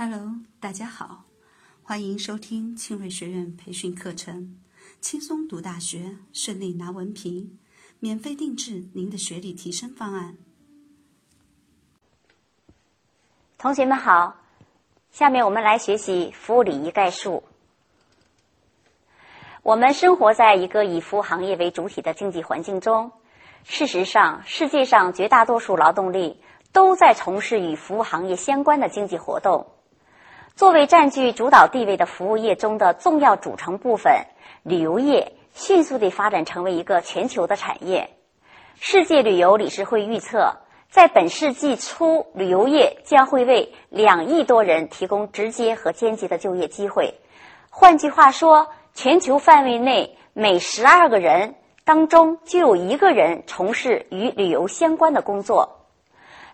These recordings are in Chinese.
Hello，大家好，欢迎收听庆瑞学院培训课程，轻松读大学，顺利拿文凭，免费定制您的学历提升方案。同学们好，下面我们来学习服务礼仪概述。我们生活在一个以服务行业为主体的经济环境中，事实上，世界上绝大多数劳动力都在从事与服务行业相关的经济活动。作为占据主导地位的服务业中的重要组成部分，旅游业迅速地发展成为一个全球的产业。世界旅游理事会预测，在本世纪初，旅游业将会为两亿多人提供直接和间接的就业机会。换句话说，全球范围内每十二个人当中就有一个人从事与旅游相关的工作。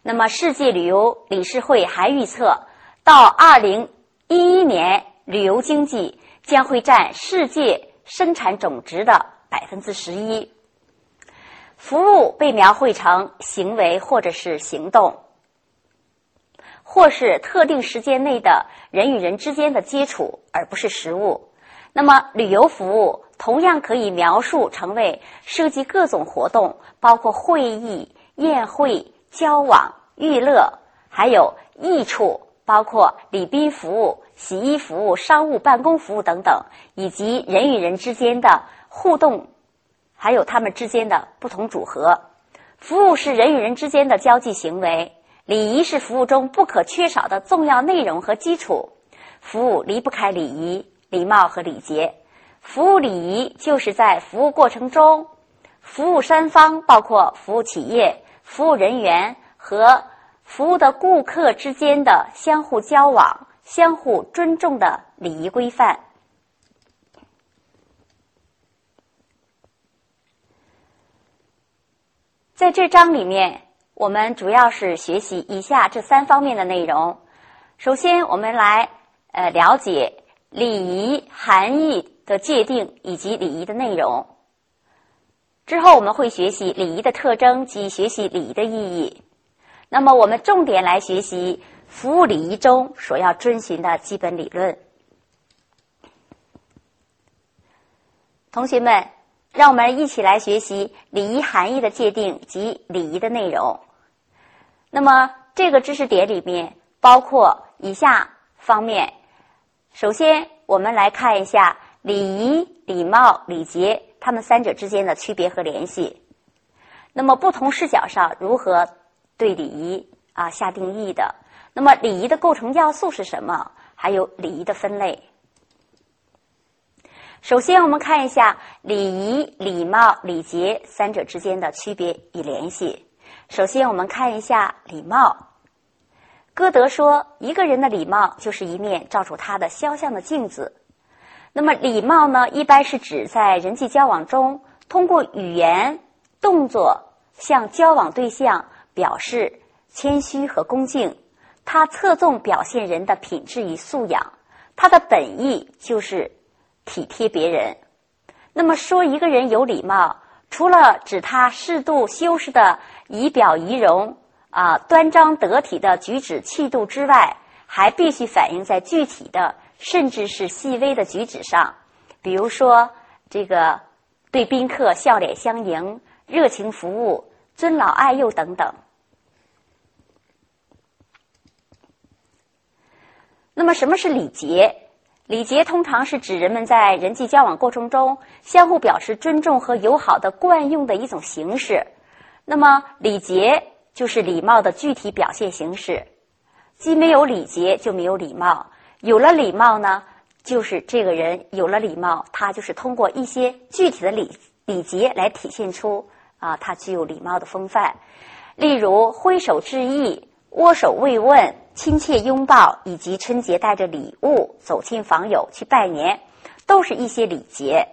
那么，世界旅游理事会还预测，到二零一一年，旅游经济将会占世界生产总值的百分之十一。服务被描绘成行为或者是行动，或是特定时间内的人与人之间的接触，而不是实物。那么，旅游服务同样可以描述成为涉及各种活动，包括会议、宴会、交往、娱乐，还有益处。包括礼宾服务、洗衣服务、商务办公服务等等，以及人与人之间的互动，还有他们之间的不同组合。服务是人与人之间的交际行为，礼仪是服务中不可缺少的重要内容和基础。服务离不开礼仪、礼貌和礼节。服务礼仪就是在服务过程中，服务三方包括服务企业、服务人员和。服务的顾客之间的相互交往、相互尊重的礼仪规范。在这章里面，我们主要是学习以下这三方面的内容。首先，我们来呃了解礼仪含义的界定以及礼仪的内容。之后，我们会学习礼仪的特征及学习礼仪的意义。那么，我们重点来学习服务礼仪中所要遵循的基本理论。同学们，让我们一起来学习礼仪含义的界定及礼仪的内容。那么，这个知识点里面包括以下方面。首先，我们来看一下礼仪、礼貌、礼节它们三者之间的区别和联系。那么，不同视角上如何？对礼仪啊下定义的，那么礼仪的构成要素是什么？还有礼仪的分类。首先，我们看一下礼仪、礼貌、礼节三者之间的区别与联系。首先，我们看一下礼貌。歌德说：“一个人的礼貌就是一面照出他的肖像的镜子。”那么，礼貌呢，一般是指在人际交往中，通过语言、动作向交往对象。表示谦虚和恭敬，它侧重表现人的品质与素养，它的本意就是体贴别人。那么说一个人有礼貌，除了指他适度修饰的仪表仪容啊、端庄得体的举止气度之外，还必须反映在具体的甚至是细微的举止上，比如说这个对宾客笑脸相迎、热情服务、尊老爱幼等等。那么，什么是礼节？礼节通常是指人们在人际交往过程中相互表示尊重和友好的惯用的一种形式。那么，礼节就是礼貌的具体表现形式。既没有礼节，就没有礼貌；有了礼貌呢，就是这个人有了礼貌，他就是通过一些具体的礼礼节来体现出啊，他具有礼貌的风范。例如，挥手致意、握手慰问。亲切拥抱，以及春节带着礼物走亲访友去拜年，都是一些礼节。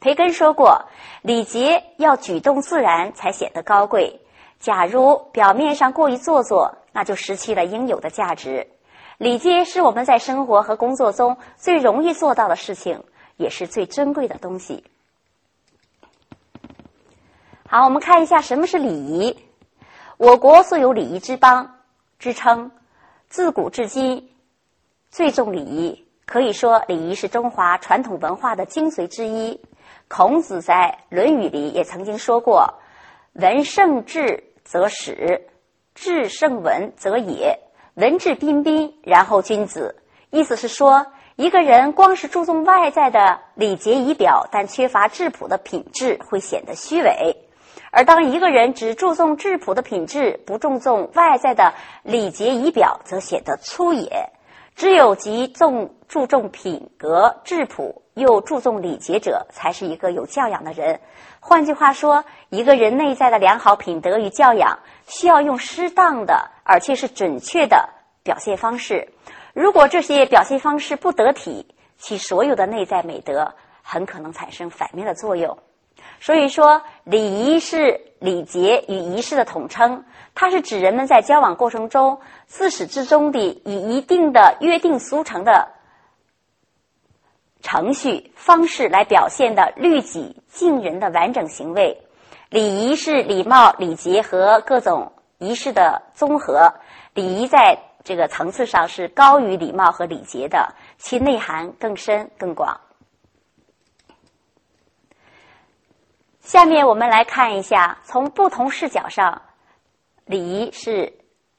培根说过，礼节要举动自然才显得高贵。假如表面上过于做作，那就失去了应有的价值。礼节是我们在生活和工作中最容易做到的事情，也是最珍贵的东西。好，我们看一下什么是礼仪。我国素有“礼仪之邦”之称。自古至今，最重礼仪。可以说，礼仪是中华传统文化的精髓之一。孔子在《论语》里也曾经说过：“文胜质则始，质胜文则也。文质彬彬，然后君子。”意思是说，一个人光是注重外在的礼节仪表，但缺乏质朴的品质，会显得虚伪；而当一个人只注重质朴的品质，不注重外在的礼节仪表，则显得粗野。只有极重注重品格质朴又注重礼节者，才是一个有教养的人。换句话说，一个人内在的良好品德与教养，需要用适当的而且是准确的表现方式。如果这些表现方式不得体，其所有的内在美德很可能产生反面的作用。所以说，礼仪是礼节与仪式的统称，它是指人们在交往过程中自始至终的以一定的约定俗成的程序方式来表现的律己敬人的完整行为。礼仪是礼貌、礼节和各种仪式的综合。礼仪在这个层次上是高于礼貌和礼节的，其内涵更深更广。下面我们来看一下，从不同视角上，礼仪是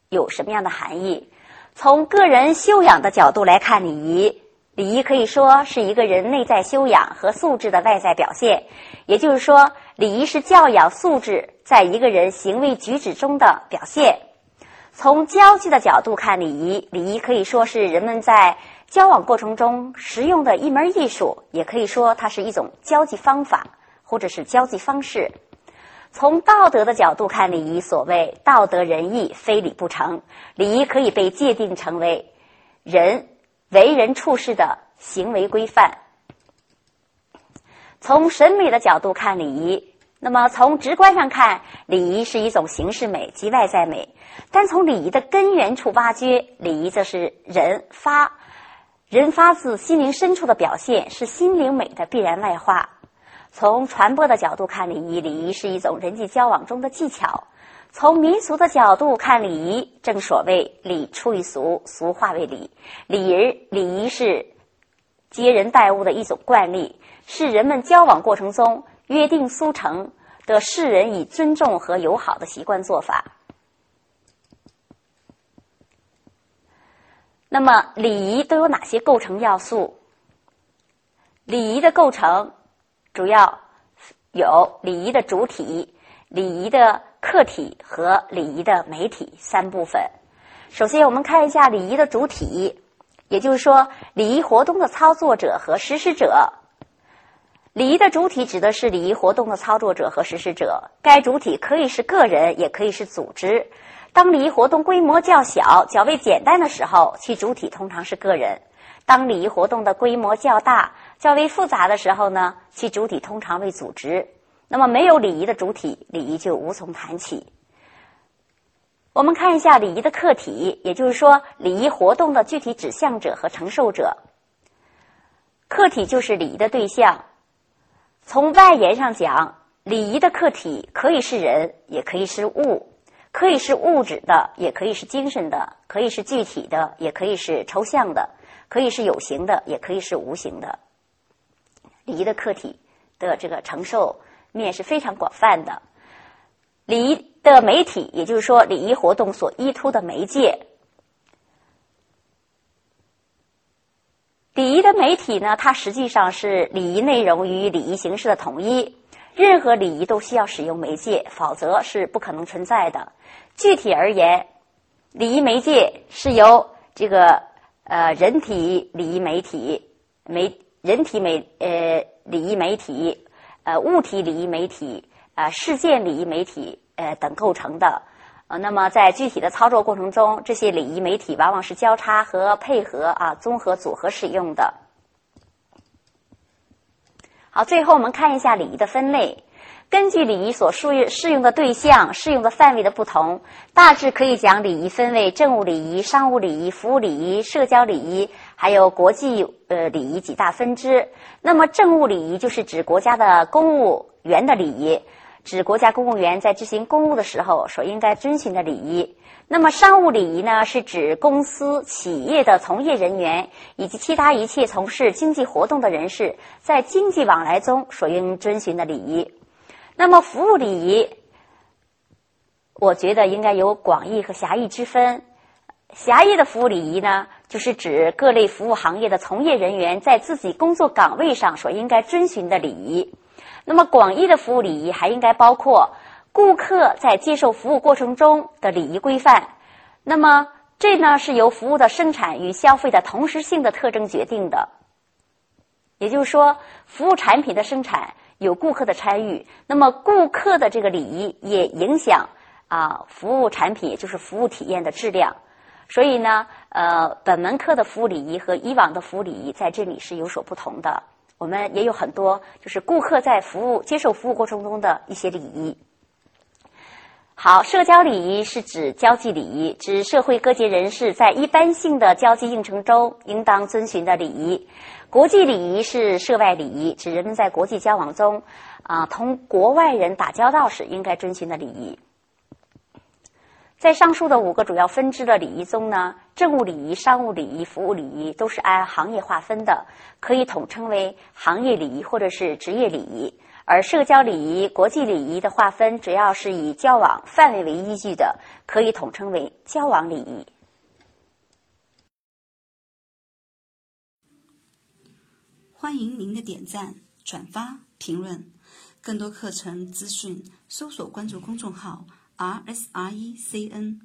有什么样的含义？从个人修养的角度来看，礼仪，礼仪可以说是一个人内在修养和素质的外在表现。也就是说，礼仪是教养素质在一个人行为举止中的表现。从交际的角度看，礼仪，礼仪可以说是人们在交往过程中实用的一门艺术，也可以说它是一种交际方法。或者是交际方式。从道德的角度看，礼仪所谓道德仁义，非礼不成。礼仪可以被界定成为人为人处事的行为规范。从审美的角度看礼仪，那么从直观上看，礼仪是一种形式美及外在美。但从礼仪的根源处挖掘，礼仪则是人发人发自心灵深处的表现，是心灵美的必然外化。从传播的角度看，礼仪，礼仪是一种人际交往中的技巧；从民俗的角度看，礼仪，正所谓礼出于俗，俗化为礼。礼仪，礼仪是接人待物的一种惯例，是人们交往过程中约定俗成的世人以尊重和友好的习惯做法。那么，礼仪都有哪些构成要素？礼仪的构成。主要有礼仪的主体、礼仪的客体和礼仪的媒体三部分。首先，我们看一下礼仪的主体，也就是说，礼仪活动的操作者和实施者。礼仪的主体指的是礼仪活动的操作者和实施者，该主体可以是个人，也可以是组织。当礼仪活动规模较小、较为简单的时候，其主体通常是个人。当礼仪活动的规模较大、较为复杂的时候呢，其主体通常为组织。那么，没有礼仪的主体，礼仪就无从谈起。我们看一下礼仪的客体，也就是说，礼仪活动的具体指向者和承受者。客体就是礼仪的对象。从外延上讲，礼仪的客体可以是人，也可以是物；可以是物质的，也可以是精神的；可以是具体的，也可以是抽象的。可以是有形的，也可以是无形的。礼仪的客体的这个承受面是非常广泛的。礼仪的媒体，也就是说，礼仪活动所依托的媒介。礼仪的媒体呢，它实际上是礼仪内容与礼仪形式的统一。任何礼仪都需要使用媒介，否则是不可能存在的。具体而言，礼仪媒介是由这个。呃，人体礼仪媒体、媒人体媒呃礼仪媒体、呃物体礼仪媒体、呃事件礼仪媒体呃等构成的。呃，那么在具体的操作过程中，这些礼仪媒体往往是交叉和配合啊，综合组合使用的。好，最后我们看一下礼仪的分类。根据礼仪所适用适用的对象、适用的范围的不同，大致可以将礼仪分为政务礼仪、商务礼仪、服务礼仪、社交礼仪，还有国际呃礼仪几大分支。那么，政务礼仪就是指国家的公务员的礼仪，指国家公务员在执行公务的时候所应该遵循的礼仪。那么商务礼仪呢，是指公司、企业的从业人员以及其他一切从事经济活动的人士在经济往来中所应遵循的礼仪。那么服务礼仪，我觉得应该有广义和狭义之分。狭义的服务礼仪呢，就是指各类服务行业的从业人员在自己工作岗位上所应该遵循的礼仪。那么广义的服务礼仪还应该包括顾客在接受服务过程中的礼仪规范。那么这呢是由服务的生产与消费的同时性的特征决定的。也就是说，服务产品的生产有顾客的参与，那么顾客的这个礼仪也影响啊服务产品，也就是服务体验的质量。所以呢，呃，本门课的服务礼仪和以往的服务礼仪在这里是有所不同的。我们也有很多就是顾客在服务接受服务过程中的一些礼仪。好，社交礼仪是指交际礼仪，指社会各界人士在一般性的交际应酬中应当遵循的礼仪。国际礼仪是涉外礼仪，指人们在国际交往中啊同国外人打交道时应该遵循的礼仪。在上述的五个主要分支的礼仪中呢，政务礼仪、商务礼仪、服务礼仪都是按行业划分的，可以统称为行业礼仪或者是职业礼仪；而社交礼仪、国际礼仪的划分主要是以交往范围为依据的，可以统称为交往礼仪。欢迎您的点赞、转发、评论，更多课程资讯，搜索关注公众号。R S R E C N